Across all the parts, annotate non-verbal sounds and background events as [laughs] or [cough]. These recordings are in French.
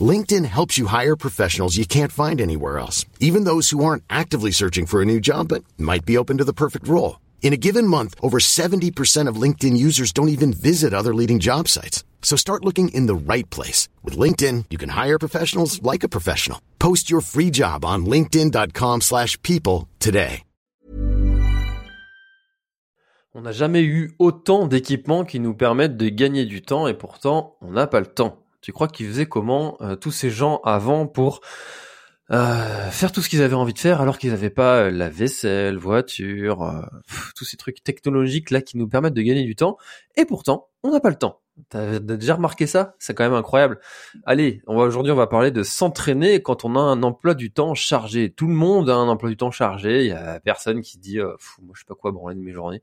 LinkedIn helps you hire professionals you can't find anywhere else, even those who aren't actively searching for a new job but might be open to the perfect role. In a given month, over 70% of LinkedIn users don't even visit other leading job sites. So start looking in the right place. With LinkedIn, you can hire professionals like a professional. Post your free job on linkedin.com slash people today. On n'a jamais eu autant d'équipements qui nous permettent de gagner du temps et pourtant on n'a pas le temps. Tu crois qu'ils faisaient comment euh, tous ces gens avant pour euh, faire tout ce qu'ils avaient envie de faire alors qu'ils n'avaient pas euh, la vaisselle, voiture, tous ces trucs technologiques là qui nous permettent de gagner du temps et pourtant on n'a pas le temps. T'as déjà remarqué ça? C'est quand même incroyable. Allez, on va aujourd'hui on va parler de s'entraîner quand on a un emploi du temps chargé. Tout le monde a un emploi du temps chargé. Il y a personne qui dit, euh, moi je sais pas quoi branler de mes journées.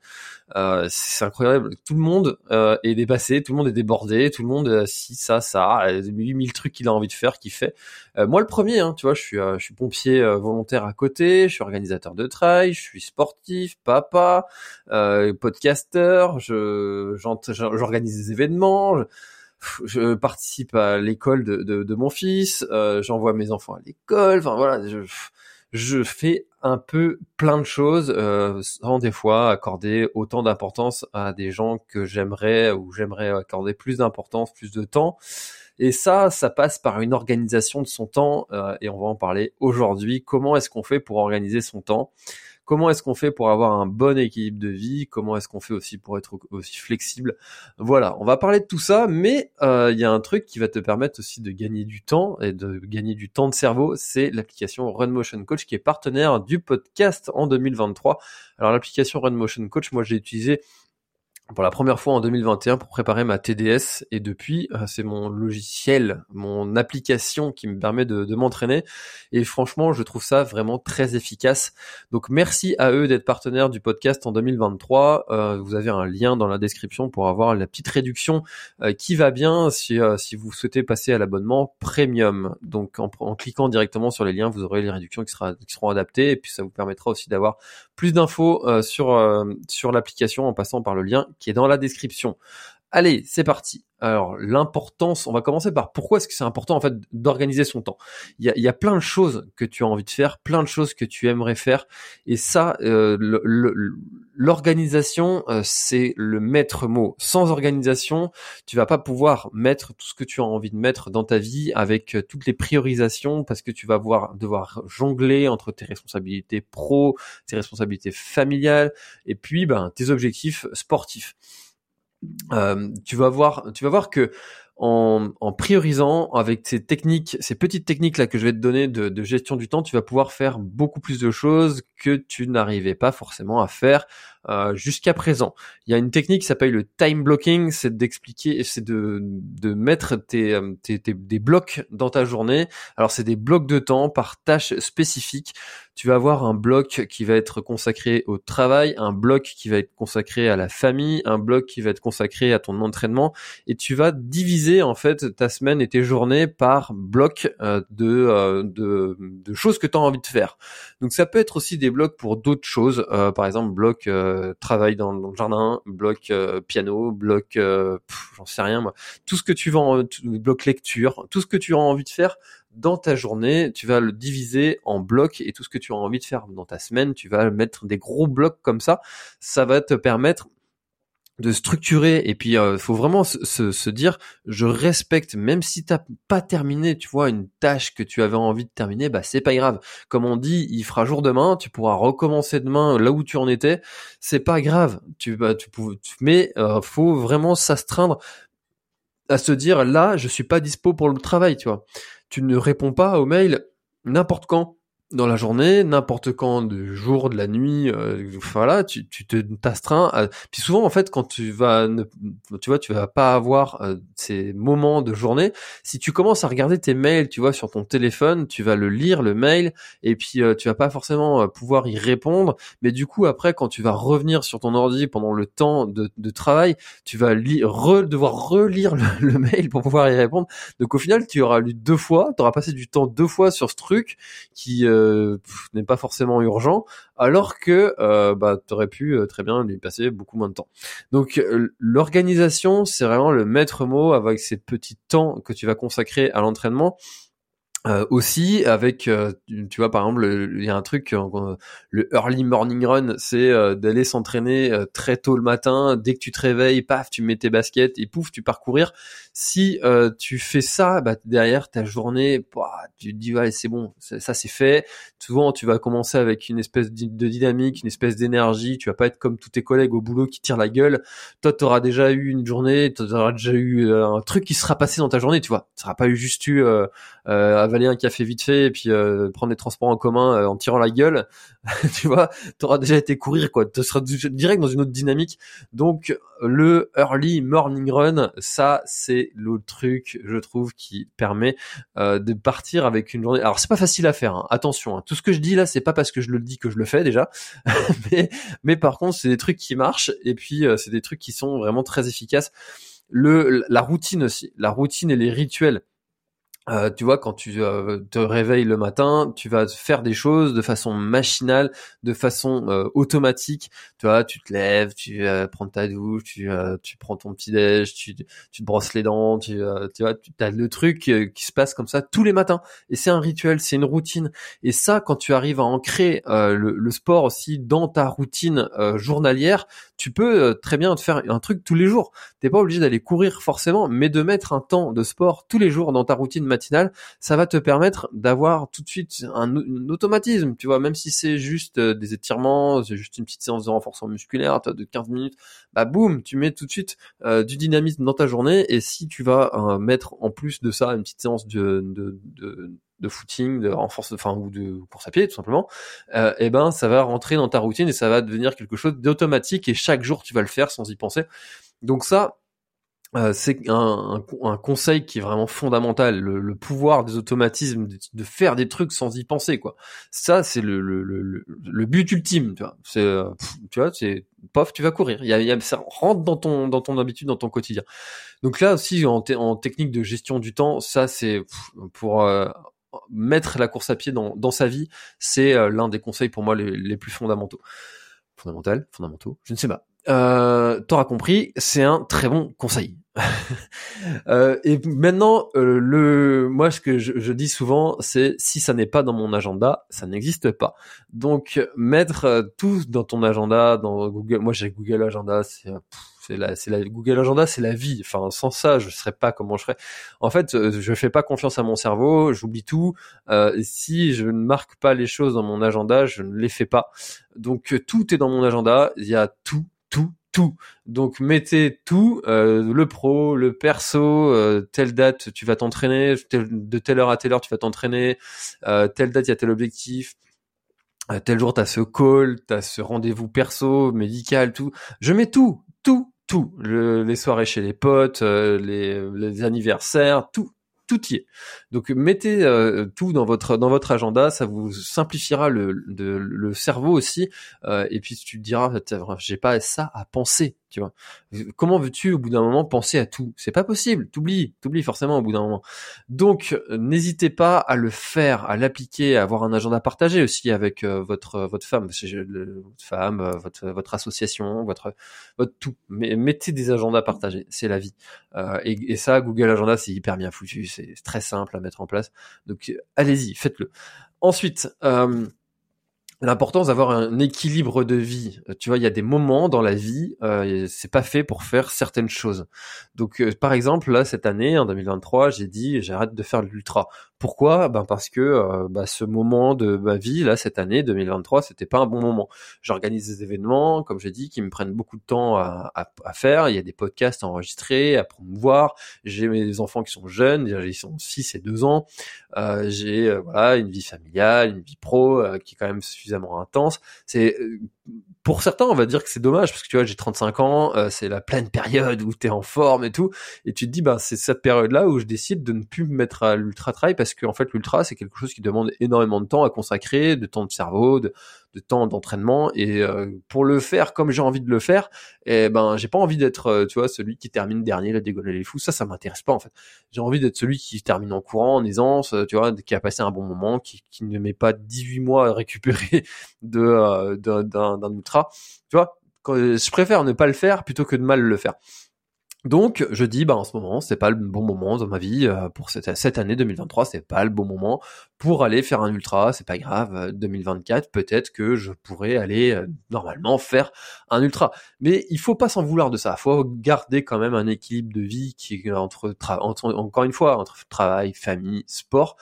Euh, c'est incroyable. Tout le monde euh, est dépassé, tout le monde est débordé, tout le monde euh, si ça ça, 8000 trucs qu'il a envie de faire, qu'il fait. Euh, moi le premier, hein, tu vois, je suis je suis pompier volontaire à côté, je suis organisateur de trail, je suis sportif, papa, podcasteur, je j'organise des événements je, participe à l'école de, mon fils, euh, j'envoie mes enfants à l'école, enfin voilà, je, fais un peu plein de choses euh, sans des fois accorder autant d'importance à des gens que j'aimerais ou j'aimerais accorder plus d'importance, plus de temps. Et ça, ça passe par une organisation de son temps euh, et on va en parler aujourd'hui. Comment est-ce qu'on fait pour organiser son temps? Comment est-ce qu'on fait pour avoir un bon équilibre de vie? Comment est-ce qu'on fait aussi pour être aussi flexible? Voilà, on va parler de tout ça, mais euh, il y a un truc qui va te permettre aussi de gagner du temps et de gagner du temps de cerveau, c'est l'application Run Motion Coach qui est partenaire du podcast en 2023. Alors l'application Run Motion Coach, moi j'ai utilisé pour la première fois en 2021 pour préparer ma TDS et depuis euh, c'est mon logiciel, mon application qui me permet de, m'entraîner et franchement je trouve ça vraiment très efficace. Donc merci à eux d'être partenaires du podcast en 2023. Euh, vous avez un lien dans la description pour avoir la petite réduction euh, qui va bien si, si vous souhaitez passer à l'abonnement premium. Donc en, cliquant directement sur les liens vous aurez les réductions qui, qui seront adaptées et puis ça vous permettra aussi d'avoir plus d'infos sur, sur l'application en passant par le lien qui est dans la description. Allez, c'est parti. Alors l'importance, on va commencer par pourquoi est-ce que c'est important en fait d'organiser son temps? Il y a, y a plein de choses que tu as envie de faire, plein de choses que tu aimerais faire, et ça, euh, l'organisation, euh, c'est le maître mot. Sans organisation, tu vas pas pouvoir mettre tout ce que tu as envie de mettre dans ta vie avec euh, toutes les priorisations, parce que tu vas voir, devoir jongler entre tes responsabilités pro, tes responsabilités familiales, et puis ben tes objectifs sportifs. Euh, tu vas voir, tu vas voir que en, priorisant avec ces techniques, ces petites techniques là que je vais te donner de, gestion du temps, tu vas pouvoir faire beaucoup plus de choses que tu n'arrivais pas forcément à faire euh, jusqu'à présent. Il y a une technique qui s'appelle le time blocking, c'est d'expliquer, c'est de, mettre euh, des blocs dans ta journée. Alors c'est des blocs de temps par tâche spécifique. Tu vas avoir un bloc qui va être consacré au travail, un bloc qui va être consacré à la famille, un bloc qui va être consacré à ton entraînement, et tu vas diviser en fait ta semaine et tes journées par bloc euh, de, de, de choses que tu as envie de faire. Donc ça peut être aussi des blocs pour d'autres choses, par exemple bloc euh, travail dans, le jardin, bloc euh, piano, bloc, euh, j'en sais rien moi, tout ce que tu vas, bloc lecture, tout ce que tu as envie de faire dans ta journée, tu vas le diviser en blocs et tout ce que tu as envie de faire dans ta semaine, tu vas mettre des gros blocs comme ça. Ça va te permettre de structurer et puis euh, faut vraiment se, se, dire je respecte même si t'as pas terminé tu vois une tâche que tu avais envie de terminer bah c'est pas grave. Comme on dit il fera jour demain tu pourras recommencer demain là où tu en étais. C'est pas grave. Tu bah, tu, tu mais euh, faut vraiment s'astreindre à se dire là je suis pas dispo pour le travail tu vois. Tu ne réponds pas aux mails n'importe quand dans la journée, n'importe quand, du jour, de la nuit, euh, voilà, tu, tu te t'astreins. À... Puis souvent, en fait, quand tu vas, tu vois, tu vas pas avoir euh, ces moments de journée. Si tu commences à regarder tes mails, tu vois, sur ton téléphone, tu vas le lire le mail, et puis euh, tu vas pas forcément euh, pouvoir y répondre. Mais du coup, après, quand tu vas revenir sur ton ordi pendant le temps de, de travail, tu vas re... devoir relire le, [laughs] le, mail pour pouvoir y répondre. Donc au final, tu auras lu deux fois, tu auras passé du temps deux fois sur ce truc qui euh, n'est pas forcément urgent, alors que euh, bah, tu aurais pu euh, très bien lui passer beaucoup moins de temps. Donc l'organisation, c'est vraiment le maître mot avec ces petits temps que tu vas consacrer à l'entraînement. Euh, aussi avec euh, tu vois par exemple il y a un truc euh, le early morning run c'est d'aller s'entraîner très tôt le matin. Dès que tu te réveilles paf tu mets tes baskets et pouf tu pars courir. Si tu fais ça bah, derrière ta journée bah, tu te dis ouais c'est bon ça c'est fait. Souvent tu vas commencer avec une espèce de dynamique une espèce d'énergie. Tu vas pas être comme tous tes collègues au boulot qui tirent la gueule. Toi tu auras déjà eu une journée tu auras déjà eu un truc qui sera passé dans ta journée tu vois. Tu seras pas eu juste eu avaler un café vite fait et puis euh, prendre des transports en commun euh, en tirant la gueule, [laughs] tu vois, t'auras déjà été courir quoi, tu seras direct dans une autre dynamique. Donc le early morning run, ça c'est le truc, je trouve, qui permet euh, de partir avec une journée. Alors c'est pas facile à faire, hein. attention. Hein. Tout ce que je dis là, c'est pas parce que je le dis que je le fais déjà, [laughs] mais, mais par contre c'est des trucs qui marchent et puis c'est des trucs qui sont vraiment très efficaces. Le la routine aussi, la routine et les rituels euh, tu vois, quand tu euh, te réveilles le matin, tu vas faire des choses de façon machinale, de façon euh, automatique. Tu vois, tu te lèves, tu prends ta douche, tu, tu prends ton petit déj, tu, tu te brosses les dents, tu, tu vois, tu as le truc qui se passe comme ça tous les matins. Et c'est un rituel, c'est une routine. Et ça, quand tu arrives à ancrer le, le, sport aussi dans ta routine journalière, tu peux très bien te faire un truc tous les jours. T'es pas obligé d'aller courir forcément, mais de mettre un temps de sport tous les jours dans ta routine ça va te permettre d'avoir tout de suite un, automatisme, tu vois, même si c'est juste euh, des étirements, c'est juste une petite séance de renforcement musculaire, de 15 minutes, bah boum, tu mets tout de suite euh, du dynamisme dans ta journée, et si tu vas euh, mettre en plus de ça une petite séance de, footing, de renforce, enfin ou de course à pied tout simplement, et eh ben ça va rentrer dans ta routine et ça va devenir quelque chose d'automatique et chaque jour tu vas le faire sans y penser. Donc ça, euh, c'est un, un, conseil qui est vraiment fondamental, le, pouvoir des automatismes, de, faire des trucs sans y penser, quoi. Ça, c'est le, le, le, but ultime, tu vois. C'est, euh, tu vois, c'est, pof, tu vas courir. Il y a, y a, ça rentre dans ton, dans ton habitude, dans ton quotidien. Donc là aussi, en, en technique de gestion du temps, ça, c'est pour euh, mettre la course à pied dans, dans sa vie, c'est l'un des conseils pour moi les, les plus fondamentaux. Fondamental, fondamentaux, je ne sais pas euh, t'auras compris, c'est un très bon conseil. [laughs] euh, et maintenant, euh, le, moi, ce que je, dis souvent, c'est si ça n'est pas dans mon agenda, ça n'existe pas. Donc, mettre euh, tout dans ton agenda, dans Google. Moi, j'ai Google Agenda, c'est c'est la, la Google Agenda, c'est la vie. Enfin, sans ça, je serais pas comment je serais. En fait, euh, je fais pas confiance à mon cerveau, j'oublie tout. Euh, si je ne marque pas les choses dans mon agenda, je ne les fais pas. Donc tout est dans mon agenda. Il y a tout tout, tout. Donc mettez tout, euh, le pro, le perso, euh, telle date tu vas t'entraîner, de telle heure à telle heure tu vas t'entraîner, euh, telle date il y a tel objectif, tel jour t'as ce call, t'as ce rendez-vous perso, médical, tout. Je mets tout, tout, tout. les soirées chez les potes, les anniversaires, tout, tout y est. Donc mettez euh, tout dans votre dans votre agenda, ça vous simplifiera le, le, cerveau aussi. Euh, et puis tu te diras, j'ai pas ça à penser Comment veux-tu au bout d'un moment penser à tout? C'est pas possible. T'oublies, t'oublies forcément au bout d'un moment. Donc n'hésitez pas à le faire, à l'appliquer, à avoir un agenda partagé aussi avec euh, votre votre femme, votre femme, euh, votre association, votre votre tout. Mais mettez des agendas partagés, c'est la vie. Euh, et, ça, Google Agenda, c'est hyper bien foutu, c'est très simple à mettre en place. Donc allez-y, faites-le. Ensuite. Euh, l'importance d'avoir un équilibre de vie. Euh, tu vois, il y a des moments dans la vie, euh, c'est pas fait pour faire certaines choses. Donc, euh, par exemple, là, cette année, en 2023, j'ai dit, j'arrête de faire l'ultra. Pourquoi? Ben parce que bah, ce moment de ma vie là cette année 2023 c'était pas un bon moment. J'organise des événements comme j'ai dit qui me prennent beaucoup de temps à, à, à, faire. Il y a des podcasts à enregistrer, à promouvoir. J'ai mes enfants qui sont jeunes, ils sont 6 et 2 ans. Euh, j'ai voilà une vie familiale, une vie pro qui est quand même suffisamment intense. C'est pour certains, on va dire que c'est dommage parce que tu vois, j'ai 35 ans, euh, c'est la pleine période où t'es en forme et tout, et tu te dis, bah c'est cette période-là où je décide de ne plus me mettre à l'ultra trail parce qu'en fait l'ultra c'est quelque chose qui demande énormément de temps à consacrer, de temps de cerveau, de, de temps d'entraînement et euh, pour le faire comme j'ai envie de le faire et eh ben j'ai pas envie d'être euh, tu vois celui qui termine dernier la dégonner les fous. Ça ça m'intéresse pas en fait. J'ai envie d'être celui qui termine en courant en aisance tu vois qui a passé un bon moment qui, qui ne met pas 18 mois à récupérer [laughs] de euh, d'un ultra. Tu vois je préfère ne pas le faire plutôt que de mal le faire. Donc je dis bah en ce moment c'est pas le bon moment dans ma vie euh, pour cette, cette année 2023 c'est pas le bon moment pour aller faire un ultra c'est pas grave 2024 euh, peut-être que je pourrais aller euh, normalement faire un ultra. Mais il faut pas s'en vouloir de ça. Faut garder quand même un équilibre de vie qui est entre, entre encore une fois entre travail famille sport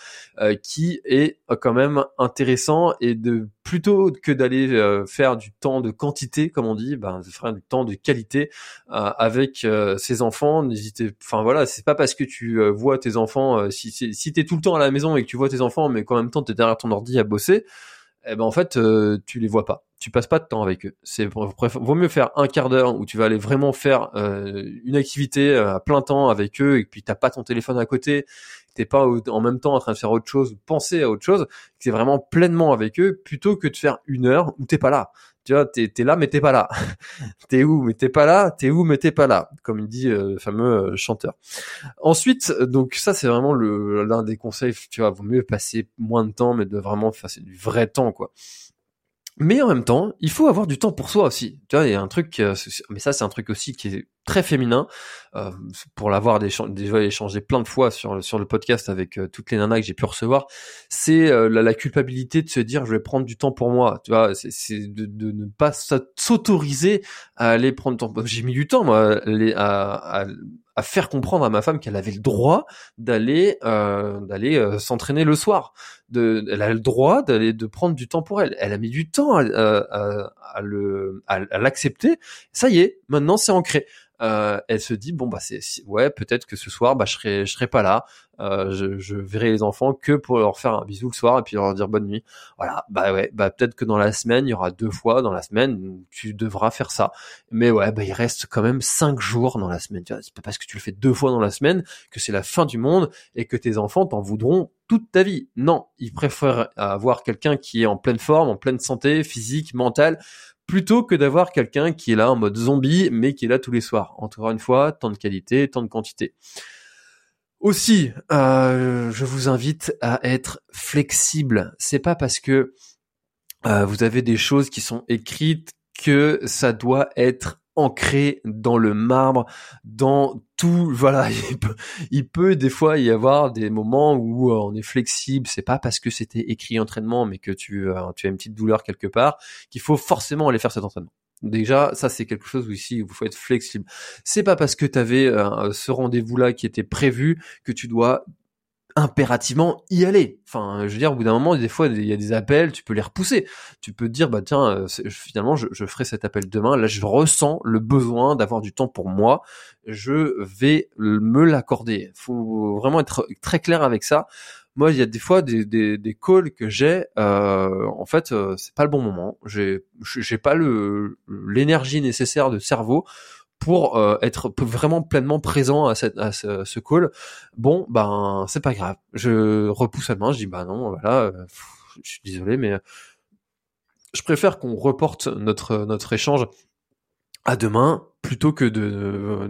qui est quand même intéressant et de plutôt que d'aller faire du temps de quantité comme on dit ben faire du temps de qualité avec ses enfants, n'hésitez, enfin voilà, c'est pas parce que tu euh, vois tes enfants, euh, si si t'es tout le temps à la maison et que tu vois tes enfants, mais qu'en même temps t'es derrière ton ordi à bosser, eh ben en fait euh, tu les vois pas, tu passes pas de temps avec eux. C'est vaut mieux faire un quart d'heure où tu vas aller vraiment faire une activité à plein temps avec eux et puis t'as pas ton téléphone à côté, t'es pas en même temps en train de faire autre chose, penser à autre chose, c'est vraiment pleinement avec eux plutôt que de faire une heure où t'es pas là tu vois, t'es es là mais t'es pas là. [laughs] t'es où mais t'es pas là. T'es où mais t'es pas là, comme il dit euh, le fameux euh, chanteur. Ensuite, donc ça c'est vraiment l'un des conseils. Tu vois, vaut mieux passer moins de temps, mais de vraiment faire du vrai temps quoi. Mais en même temps, il faut avoir du temps pour soi aussi. Tu vois, il y a un truc, mais ça c'est un truc aussi qui est très féminin. Euh, pour l'avoir déjà échangé plein de fois sur, le podcast avec euh, toutes les nanas que j'ai pu recevoir, c'est euh, la, culpabilité de se dire je vais prendre du temps pour moi. Tu vois, c'est de, ne pas s'autoriser à aller prendre du temps. J'ai mis du temps moi à, à, faire comprendre à ma femme qu'elle avait le droit d'aller euh, d'aller s'entraîner le soir. Elle a le droit d'aller de prendre du temps pour elle. Elle a mis du temps à l'accepter. Ça y est, maintenant c'est ancré euh, elle se dit bon bah c'est ouais peut-être que ce soir bah je serai je serai pas là. Euh, je, je, verrai les enfants que pour leur faire un bisou le soir et puis leur dire bonne nuit. Voilà. Bah ouais. Bah peut-être que dans la semaine il y aura deux fois dans la semaine où tu devras faire ça. Mais ouais bah il reste quand même cinq jours dans la semaine. C'est pas parce que tu le fais deux fois dans la semaine que c'est la fin du monde et que tes enfants t'en voudront toute ta vie non ils préfèrent avoir quelqu'un qui est en pleine forme en pleine santé physique mentale plutôt que d'avoir quelqu'un qui est là en mode zombie, mais qui est là tous les soirs. Encore une fois, tant de qualité, tant de quantité. Aussi, euh, je vous invite à être flexible. C'est pas parce que euh, vous avez des choses qui sont écrites que ça doit être ancré dans le marbre, dans tout. [laughs] Voilà, il peut, des fois y avoir des moments où euh, on est flexible. C'est pas parce que c'était écrit entraînement, mais que tu, euh, tu as une petite douleur quelque part, qu'il faut forcément aller faire cet entraînement. Déjà, ça c'est quelque chose où ici il faut être flexible. C'est pas parce que tu avais euh, ce rendez-vous là qui était prévu que tu dois impérativement y aller. Enfin, je veux dire, au bout d'un moment, des fois, il y a des appels, tu peux les repousser. Tu peux te dire, bah tiens, euh, finalement, je, ferai cet appel demain. Là, je ressens le besoin d'avoir du temps pour moi. Je vais me l'accorder. Faut vraiment être très clair avec ça. Moi, il y a des fois des, des, des calls que j'ai. Euh, en fait, euh, c'est pas le bon moment. J'ai j'ai pas le l'énergie nécessaire de cerveau pour euh, être vraiment pleinement présent à, ce, ce, call. Bon, ben c'est pas grave. Je repousse la main, je dis bah non, voilà, euh, je suis désolé, mais je préfère qu'on reporte notre échange à demain plutôt que de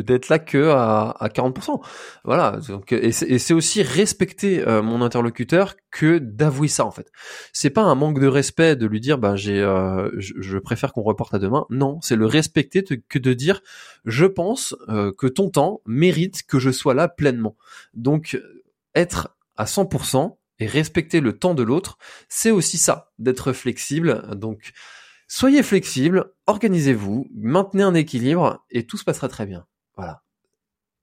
d'être là que à, à 40%. Voilà. Donc, et c'est aussi respecter euh, mon interlocuteur que d'avouer ça en fait. C'est pas un manque de respect de lui dire bah j'ai euh, je, préfère qu'on reporte à demain. Non, c'est le respecter que de dire je pense euh, que ton temps mérite que je sois là pleinement. Donc être à 100% et respecter le temps de l'autre, c'est aussi ça, d'être flexible. Donc, soyez flexible, organisez-vous, maintenez un équilibre et tout se passera très bien. Voilà.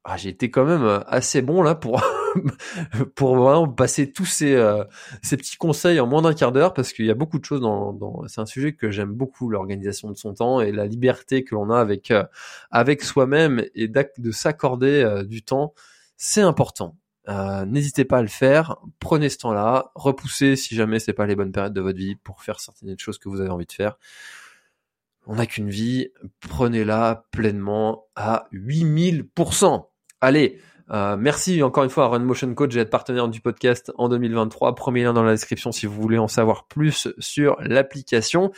Ah, j'ai été quand même euh, assez bon là pour [laughs] pour vraiment passer tous ces euh, ces petits conseils en moins d'un quart d'heure parce qu'il y a beaucoup de choses dans, c'est un sujet que j'aime beaucoup l'organisation de son temps et la liberté que l'on a avec euh, avec soi-même et de s'accorder du temps c'est important n'hésitez pas à le faire prenez ce temps-là repoussez si jamais c'est pas les bonnes périodes de votre vie pour faire certaines choses que vous avez envie de faire on n'a qu'une vie, prenez-la pleinement à 8000%. Allez, euh, merci encore une fois à Run Motion Coach, j'ai être partenaire du podcast en 2023. Premier lien dans la description si vous voulez en savoir plus sur l'application.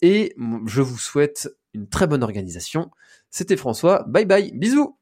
Et je vous souhaite une très bonne organisation. C'était François. Bye bye. Bisous.